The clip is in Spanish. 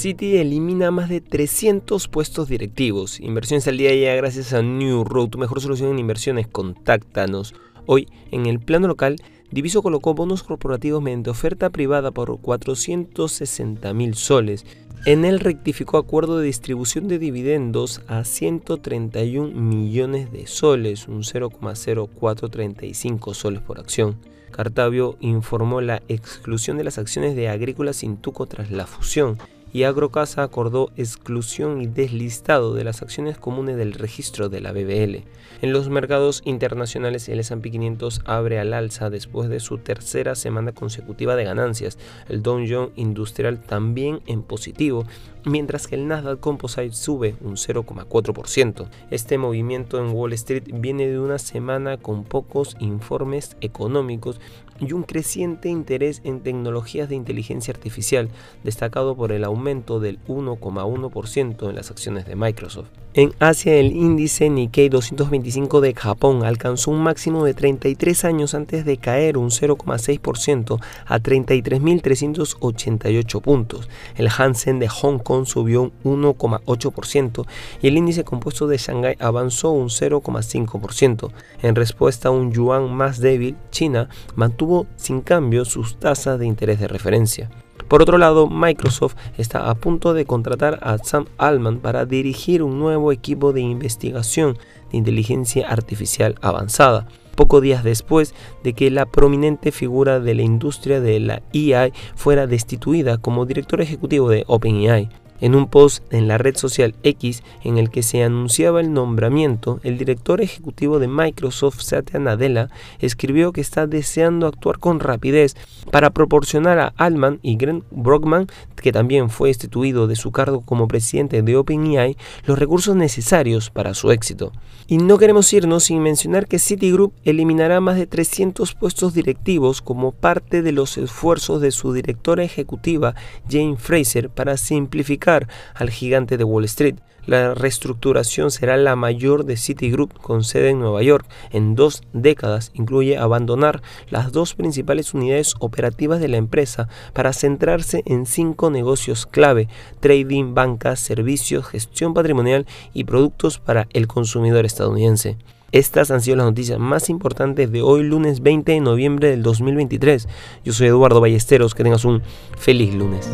City elimina más de 300 puestos directivos. Inversiones al día ya gracias a New Road, tu mejor solución en inversiones. Contáctanos. Hoy, en el plano local, Diviso colocó bonos corporativos mediante oferta privada por 460 mil soles. En él rectificó acuerdo de distribución de dividendos a 131 millones de soles, un 0,0435 soles por acción. Cartavio informó la exclusión de las acciones de Agrícola Sintuco tras la fusión y Agrocasa acordó exclusión y deslistado de las acciones comunes del registro de la BBL. En los mercados internacionales el S&P 500 abre al alza después de su tercera semana consecutiva de ganancias. El Dow Jones Industrial también en positivo, mientras que el Nasdaq Composite sube un 0,4%. Este movimiento en Wall Street viene de una semana con pocos informes económicos y un creciente interés en tecnologías de inteligencia artificial, destacado por el aumento del 1,1% en las acciones de Microsoft. En Asia, el índice Nikkei 225 de Japón alcanzó un máximo de 33 años antes de caer un 0,6% a 33.388 puntos. El Hansen de Hong Kong subió un 1,8% y el índice compuesto de Shanghái avanzó un 0,5%. En respuesta a un yuan más débil, China mantuvo sin cambio sus tasas de interés de referencia. Por otro lado, Microsoft está a punto de contratar a Sam Altman para dirigir un nuevo equipo de investigación de inteligencia artificial avanzada pocos días después de que la prominente figura de la industria de la AI fuera destituida como director ejecutivo de OpenAI. En un post en la red social X en el que se anunciaba el nombramiento, el director ejecutivo de Microsoft, Satya Nadella, escribió que está deseando actuar con rapidez para proporcionar a Altman y Grant Brockman, que también fue instituido de su cargo como presidente de OpenAI, los recursos necesarios para su éxito. Y no queremos irnos sin mencionar que Citigroup eliminará más de 300 puestos directivos como parte de los esfuerzos de su directora ejecutiva, Jane Fraser, para simplificar al gigante de Wall Street. La reestructuración será la mayor de Citigroup con sede en Nueva York en dos décadas. Incluye abandonar las dos principales unidades operativas de la empresa para centrarse en cinco negocios clave, trading, bancas, servicios, gestión patrimonial y productos para el consumidor estadounidense. Estas han sido las noticias más importantes de hoy lunes 20 de noviembre del 2023. Yo soy Eduardo Ballesteros, que tengas un feliz lunes.